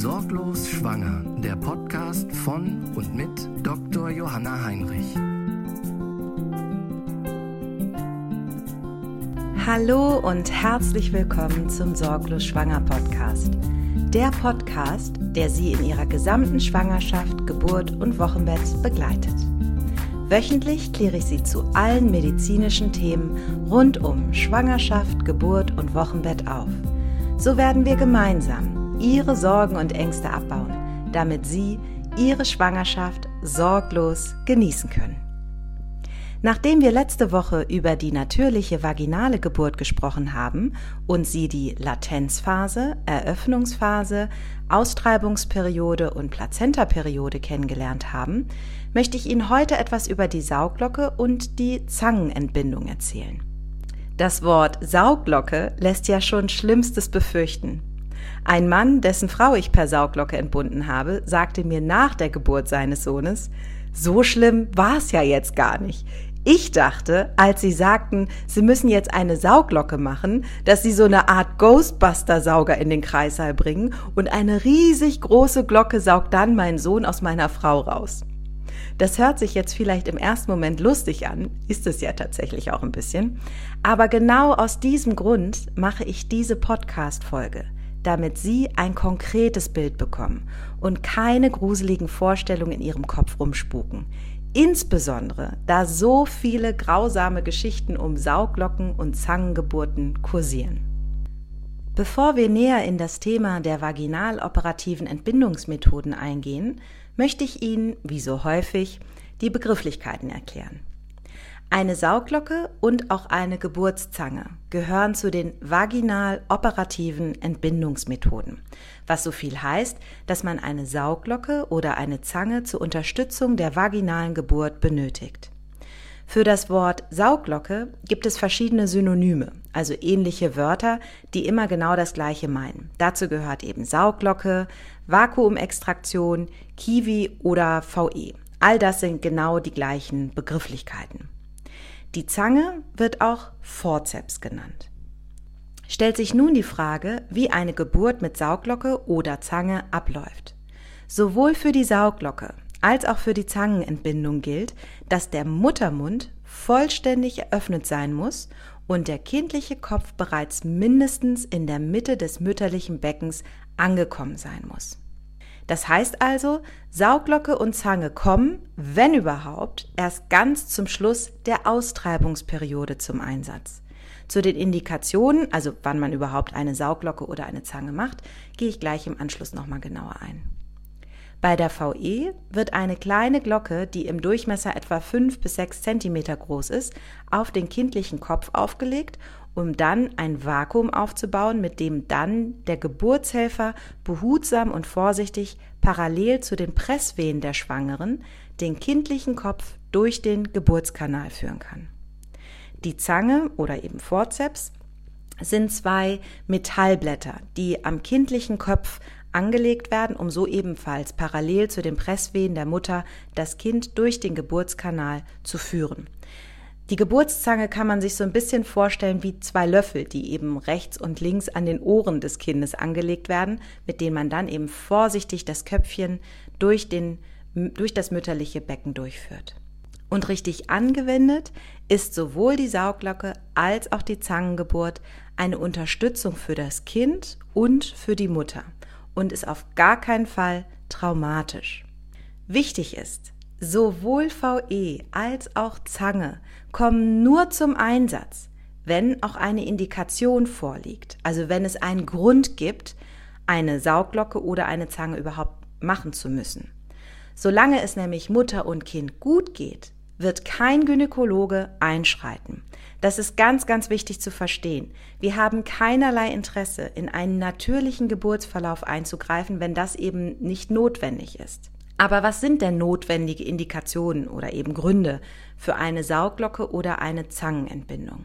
Sorglos Schwanger, der Podcast von und mit Dr. Johanna Heinrich. Hallo und herzlich willkommen zum Sorglos Schwanger Podcast. Der Podcast, der Sie in Ihrer gesamten Schwangerschaft, Geburt und Wochenbett begleitet. Wöchentlich kläre ich Sie zu allen medizinischen Themen rund um Schwangerschaft, Geburt und Wochenbett auf. So werden wir gemeinsam ihre Sorgen und Ängste abbauen, damit sie ihre Schwangerschaft sorglos genießen können. Nachdem wir letzte Woche über die natürliche vaginale Geburt gesprochen haben und Sie die Latenzphase, Eröffnungsphase, Austreibungsperiode und Plazentaperiode kennengelernt haben, möchte ich Ihnen heute etwas über die Sauglocke und die Zangenentbindung erzählen. Das Wort Sauglocke lässt ja schon Schlimmstes befürchten. Ein Mann, dessen Frau ich per Sauglocke entbunden habe, sagte mir nach der Geburt seines Sohnes, so schlimm war es ja jetzt gar nicht. Ich dachte, als sie sagten, sie müssen jetzt eine Sauglocke machen, dass sie so eine Art Ghostbuster-Sauger in den Kreissaal bringen und eine riesig große Glocke saugt dann meinen Sohn aus meiner Frau raus. Das hört sich jetzt vielleicht im ersten Moment lustig an, ist es ja tatsächlich auch ein bisschen, aber genau aus diesem Grund mache ich diese Podcast-Folge – damit Sie ein konkretes Bild bekommen und keine gruseligen Vorstellungen in Ihrem Kopf rumspuken. Insbesondere, da so viele grausame Geschichten um Sauglocken und Zangengeburten kursieren. Bevor wir näher in das Thema der vaginaloperativen Entbindungsmethoden eingehen, möchte ich Ihnen, wie so häufig, die Begrifflichkeiten erklären. Eine Sauglocke und auch eine Geburtszange gehören zu den vaginal operativen Entbindungsmethoden, was so viel heißt, dass man eine Sauglocke oder eine Zange zur Unterstützung der vaginalen Geburt benötigt. Für das Wort Sauglocke gibt es verschiedene Synonyme, also ähnliche Wörter, die immer genau das gleiche meinen. Dazu gehört eben Sauglocke, Vakuumextraktion, Kiwi oder VE. All das sind genau die gleichen Begrifflichkeiten. Die Zange wird auch Forzeps genannt. Stellt sich nun die Frage, wie eine Geburt mit Sauglocke oder Zange abläuft. Sowohl für die Sauglocke als auch für die Zangenentbindung gilt, dass der Muttermund vollständig eröffnet sein muss und der kindliche Kopf bereits mindestens in der Mitte des mütterlichen Beckens angekommen sein muss. Das heißt also, Sauglocke und Zange kommen, wenn überhaupt, erst ganz zum Schluss der Austreibungsperiode zum Einsatz. Zu den Indikationen, also wann man überhaupt eine Sauglocke oder eine Zange macht, gehe ich gleich im Anschluss nochmal genauer ein. Bei der VE wird eine kleine Glocke, die im Durchmesser etwa 5 bis 6 cm groß ist, auf den kindlichen Kopf aufgelegt um dann ein Vakuum aufzubauen, mit dem dann der Geburtshelfer behutsam und vorsichtig parallel zu den Presswehen der Schwangeren den kindlichen Kopf durch den Geburtskanal führen kann. Die Zange oder eben Forzeps sind zwei Metallblätter, die am kindlichen Kopf angelegt werden, um so ebenfalls parallel zu den Presswehen der Mutter das Kind durch den Geburtskanal zu führen. Die Geburtszange kann man sich so ein bisschen vorstellen wie zwei Löffel, die eben rechts und links an den Ohren des Kindes angelegt werden, mit denen man dann eben vorsichtig das Köpfchen durch, den, durch das mütterliche Becken durchführt. Und richtig angewendet ist sowohl die Sauglocke als auch die Zangengeburt eine Unterstützung für das Kind und für die Mutter und ist auf gar keinen Fall traumatisch. Wichtig ist, Sowohl VE als auch Zange kommen nur zum Einsatz, wenn auch eine Indikation vorliegt, also wenn es einen Grund gibt, eine Sauglocke oder eine Zange überhaupt machen zu müssen. Solange es nämlich Mutter und Kind gut geht, wird kein Gynäkologe einschreiten. Das ist ganz, ganz wichtig zu verstehen. Wir haben keinerlei Interesse, in einen natürlichen Geburtsverlauf einzugreifen, wenn das eben nicht notwendig ist. Aber was sind denn notwendige Indikationen oder eben Gründe für eine Sauglocke oder eine Zangenentbindung?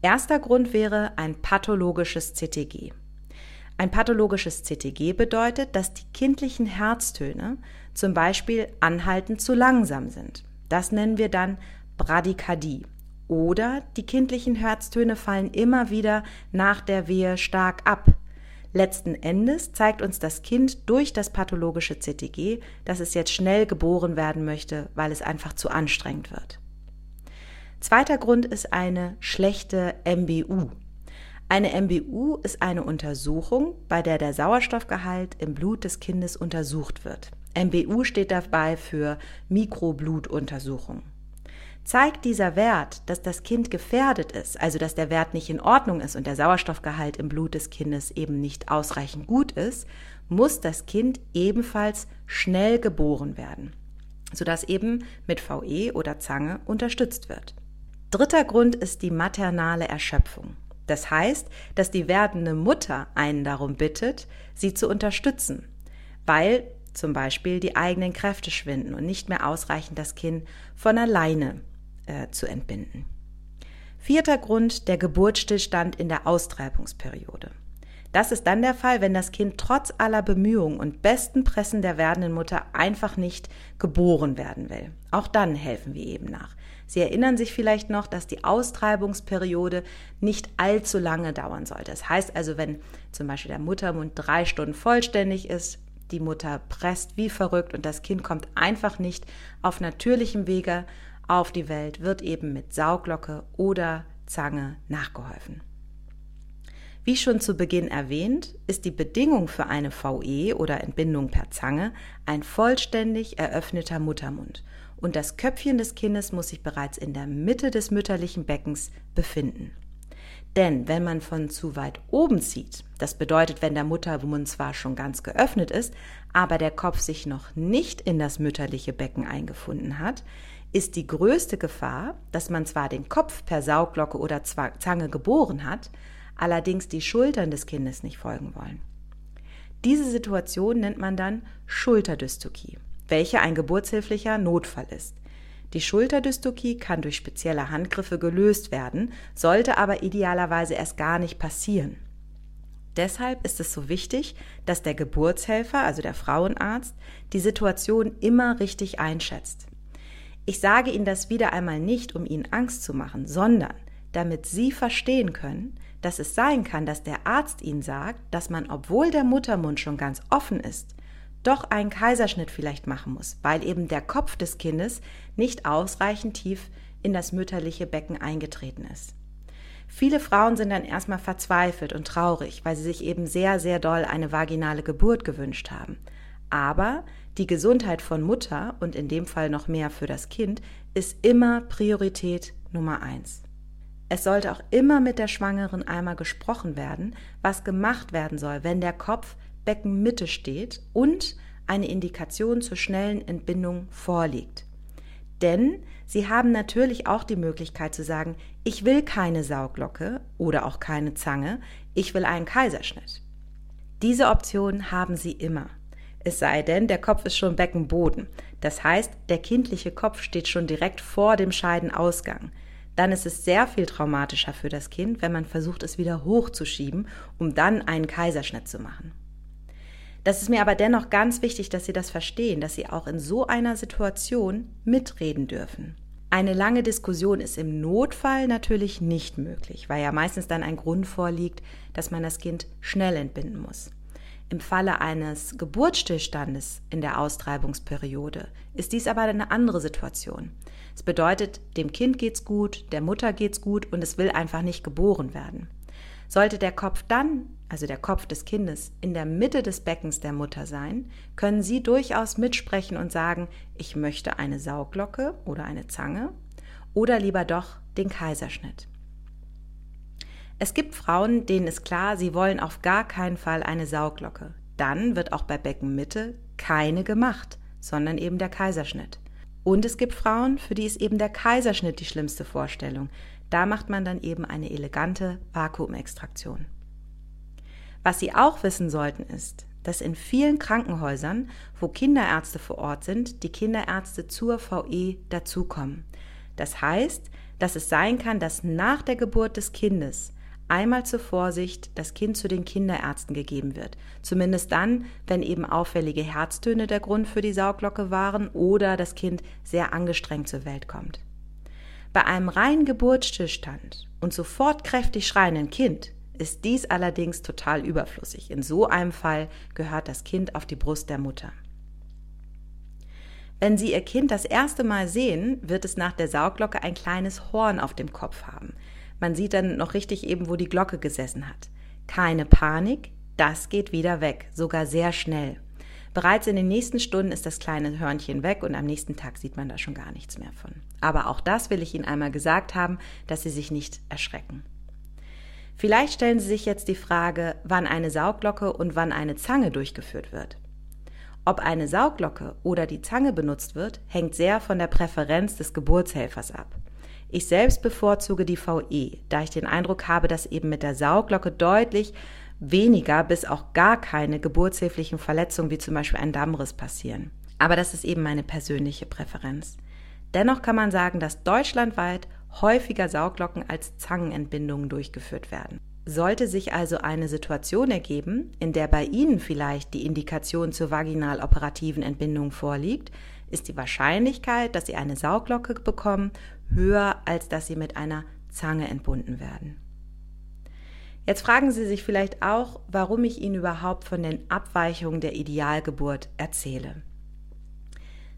Erster Grund wäre ein pathologisches CTG. Ein pathologisches CTG bedeutet, dass die kindlichen Herztöne zum Beispiel anhaltend zu langsam sind. Das nennen wir dann Bradykardie. Oder die kindlichen Herztöne fallen immer wieder nach der Wehe stark ab. Letzten Endes zeigt uns das Kind durch das pathologische CTG, dass es jetzt schnell geboren werden möchte, weil es einfach zu anstrengend wird. Zweiter Grund ist eine schlechte MBU. Eine MBU ist eine Untersuchung, bei der der Sauerstoffgehalt im Blut des Kindes untersucht wird. MBU steht dabei für Mikroblutuntersuchung. Zeigt dieser Wert, dass das Kind gefährdet ist, also dass der Wert nicht in Ordnung ist und der Sauerstoffgehalt im Blut des Kindes eben nicht ausreichend gut ist, muss das Kind ebenfalls schnell geboren werden, sodass eben mit VE oder Zange unterstützt wird. Dritter Grund ist die maternale Erschöpfung. Das heißt, dass die werdende Mutter einen darum bittet, sie zu unterstützen, weil zum Beispiel die eigenen Kräfte schwinden und nicht mehr ausreichend das Kind von alleine äh, zu entbinden. Vierter Grund, der Geburtsstillstand in der Austreibungsperiode. Das ist dann der Fall, wenn das Kind trotz aller Bemühungen und besten Pressen der werdenden Mutter einfach nicht geboren werden will. Auch dann helfen wir eben nach. Sie erinnern sich vielleicht noch, dass die Austreibungsperiode nicht allzu lange dauern sollte. Das heißt also, wenn zum Beispiel der Muttermund drei Stunden vollständig ist, die Mutter presst wie verrückt und das Kind kommt einfach nicht auf natürlichem Wege auf die Welt, wird eben mit Sauglocke oder Zange nachgeholfen. Wie schon zu Beginn erwähnt, ist die Bedingung für eine VE oder Entbindung per Zange ein vollständig eröffneter Muttermund und das Köpfchen des Kindes muss sich bereits in der Mitte des mütterlichen Beckens befinden. Denn wenn man von zu weit oben zieht, das bedeutet, wenn der Muttermund zwar schon ganz geöffnet ist, aber der Kopf sich noch nicht in das mütterliche Becken eingefunden hat, ist die größte Gefahr, dass man zwar den Kopf per Sauglocke oder Zange geboren hat, allerdings die Schultern des Kindes nicht folgen wollen. Diese Situation nennt man dann Schulterdystokie, welche ein geburtshilflicher Notfall ist. Die Schulterdystokie kann durch spezielle Handgriffe gelöst werden, sollte aber idealerweise erst gar nicht passieren. Deshalb ist es so wichtig, dass der Geburtshelfer, also der Frauenarzt, die Situation immer richtig einschätzt. Ich sage Ihnen das wieder einmal nicht, um Ihnen Angst zu machen, sondern damit Sie verstehen können, dass es sein kann, dass der Arzt Ihnen sagt, dass man, obwohl der Muttermund schon ganz offen ist, doch einen Kaiserschnitt vielleicht machen muss, weil eben der Kopf des Kindes nicht ausreichend tief in das mütterliche Becken eingetreten ist. Viele Frauen sind dann erstmal verzweifelt und traurig, weil sie sich eben sehr, sehr doll eine vaginale Geburt gewünscht haben. Aber die Gesundheit von Mutter und in dem Fall noch mehr für das Kind ist immer Priorität Nummer eins. Es sollte auch immer mit der Schwangeren einmal gesprochen werden, was gemacht werden soll, wenn der Kopf Beckenmitte steht und eine Indikation zur schnellen Entbindung vorliegt. Denn Sie haben natürlich auch die Möglichkeit zu sagen, ich will keine Sauglocke oder auch keine Zange, ich will einen Kaiserschnitt. Diese Option haben Sie immer. Es sei denn, der Kopf ist schon Beckenboden. Das heißt, der kindliche Kopf steht schon direkt vor dem Scheidenausgang dann ist es sehr viel traumatischer für das Kind, wenn man versucht, es wieder hochzuschieben, um dann einen Kaiserschnitt zu machen. Das ist mir aber dennoch ganz wichtig, dass Sie das verstehen, dass Sie auch in so einer Situation mitreden dürfen. Eine lange Diskussion ist im Notfall natürlich nicht möglich, weil ja meistens dann ein Grund vorliegt, dass man das Kind schnell entbinden muss. Im Falle eines Geburtsstillstandes in der Austreibungsperiode ist dies aber eine andere Situation. Es bedeutet, dem Kind geht's gut, der Mutter geht's gut und es will einfach nicht geboren werden. Sollte der Kopf dann, also der Kopf des Kindes, in der Mitte des Beckens der Mutter sein, können Sie durchaus mitsprechen und sagen, ich möchte eine Sauglocke oder eine Zange oder lieber doch den Kaiserschnitt. Es gibt Frauen, denen ist klar, sie wollen auf gar keinen Fall eine Sauglocke. Dann wird auch bei Beckenmitte keine gemacht, sondern eben der Kaiserschnitt. Und es gibt Frauen, für die ist eben der Kaiserschnitt die schlimmste Vorstellung. Da macht man dann eben eine elegante Vakuumextraktion. Was Sie auch wissen sollten ist, dass in vielen Krankenhäusern, wo Kinderärzte vor Ort sind, die Kinderärzte zur VE dazukommen. Das heißt, dass es sein kann, dass nach der Geburt des Kindes einmal zur Vorsicht das Kind zu den Kinderärzten gegeben wird. Zumindest dann, wenn eben auffällige Herztöne der Grund für die Sauglocke waren oder das Kind sehr angestrengt zur Welt kommt. Bei einem reinen Geburtsstillstand und sofort kräftig schreienden Kind ist dies allerdings total überflüssig. In so einem Fall gehört das Kind auf die Brust der Mutter. Wenn Sie Ihr Kind das erste Mal sehen, wird es nach der Sauglocke ein kleines Horn auf dem Kopf haben. Man sieht dann noch richtig eben, wo die Glocke gesessen hat. Keine Panik, das geht wieder weg, sogar sehr schnell. Bereits in den nächsten Stunden ist das kleine Hörnchen weg und am nächsten Tag sieht man da schon gar nichts mehr von. Aber auch das will ich Ihnen einmal gesagt haben, dass Sie sich nicht erschrecken. Vielleicht stellen Sie sich jetzt die Frage, wann eine Sauglocke und wann eine Zange durchgeführt wird. Ob eine Sauglocke oder die Zange benutzt wird, hängt sehr von der Präferenz des Geburtshelfers ab. Ich selbst bevorzuge die VE, da ich den Eindruck habe, dass eben mit der Sauglocke deutlich weniger bis auch gar keine geburtshilflichen Verletzungen wie zum Beispiel ein Dammriss passieren. Aber das ist eben meine persönliche Präferenz. Dennoch kann man sagen, dass deutschlandweit häufiger Sauglocken als Zangenentbindungen durchgeführt werden. Sollte sich also eine Situation ergeben, in der bei Ihnen vielleicht die Indikation zur vaginal-operativen Entbindung vorliegt, ist die Wahrscheinlichkeit, dass Sie eine Sauglocke bekommen, höher, als dass Sie mit einer Zange entbunden werden. Jetzt fragen Sie sich vielleicht auch, warum ich Ihnen überhaupt von den Abweichungen der Idealgeburt erzähle.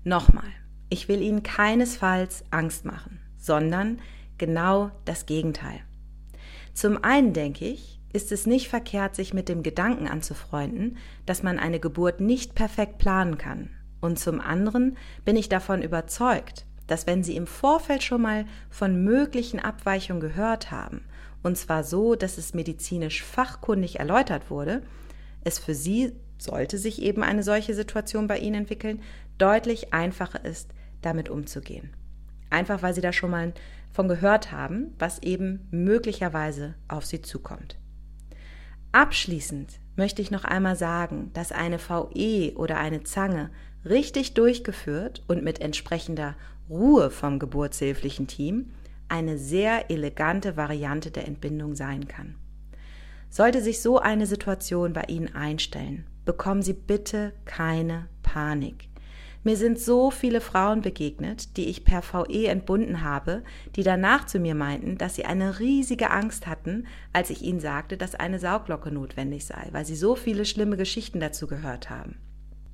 Nochmal, ich will Ihnen keinesfalls Angst machen, sondern genau das Gegenteil. Zum einen denke ich, ist es nicht verkehrt, sich mit dem Gedanken anzufreunden, dass man eine Geburt nicht perfekt planen kann. Und zum anderen bin ich davon überzeugt, dass wenn Sie im Vorfeld schon mal von möglichen Abweichungen gehört haben, und zwar so, dass es medizinisch fachkundig erläutert wurde, es für Sie, sollte sich eben eine solche Situation bei Ihnen entwickeln, deutlich einfacher ist, damit umzugehen. Einfach weil Sie da schon mal von gehört haben, was eben möglicherweise auf sie zukommt. Abschließend möchte ich noch einmal sagen, dass eine VE oder eine Zange richtig durchgeführt und mit entsprechender Ruhe vom geburtshilflichen Team eine sehr elegante Variante der Entbindung sein kann. Sollte sich so eine Situation bei Ihnen einstellen, bekommen Sie bitte keine Panik. Mir sind so viele Frauen begegnet, die ich per VE entbunden habe, die danach zu mir meinten, dass sie eine riesige Angst hatten, als ich ihnen sagte, dass eine Sauglocke notwendig sei, weil sie so viele schlimme Geschichten dazu gehört haben.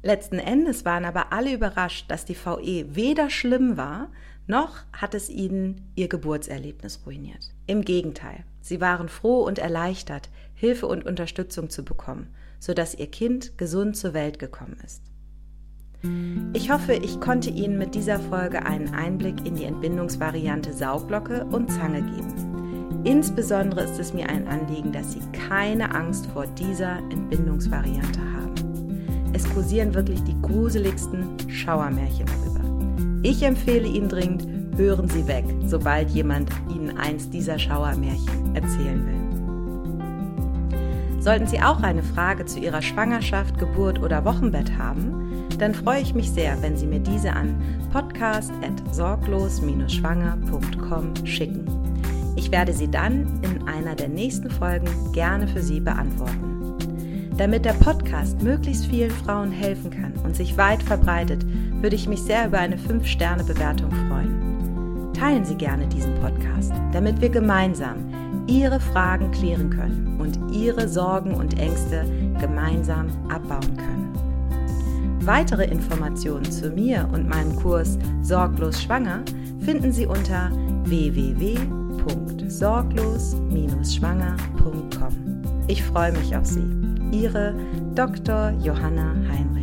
Letzten Endes waren aber alle überrascht, dass die VE weder schlimm war, noch hat es ihnen ihr Geburtserlebnis ruiniert. Im Gegenteil, sie waren froh und erleichtert, Hilfe und Unterstützung zu bekommen, sodass ihr Kind gesund zur Welt gekommen ist. Ich hoffe, ich konnte Ihnen mit dieser Folge einen Einblick in die Entbindungsvariante Sauglocke und Zange geben. Insbesondere ist es mir ein Anliegen, dass Sie keine Angst vor dieser Entbindungsvariante haben. Es kursieren wirklich die gruseligsten Schauermärchen darüber. Ich empfehle Ihnen dringend, hören Sie weg, sobald jemand Ihnen eins dieser Schauermärchen erzählen will. Sollten Sie auch eine Frage zu Ihrer Schwangerschaft, Geburt oder Wochenbett haben, dann freue ich mich sehr, wenn Sie mir diese an podcast.sorglos-schwanger.com schicken. Ich werde sie dann in einer der nächsten Folgen gerne für Sie beantworten. Damit der Podcast möglichst vielen Frauen helfen kann und sich weit verbreitet, würde ich mich sehr über eine 5-Sterne-Bewertung freuen. Teilen Sie gerne diesen Podcast, damit wir gemeinsam Ihre Fragen klären können und Ihre Sorgen und Ängste gemeinsam abbauen können. Weitere Informationen zu mir und meinem Kurs Sorglos Schwanger finden Sie unter www.sorglos-schwanger.com. Ich freue mich auf Sie. Ihre Dr. Johanna Heinrich.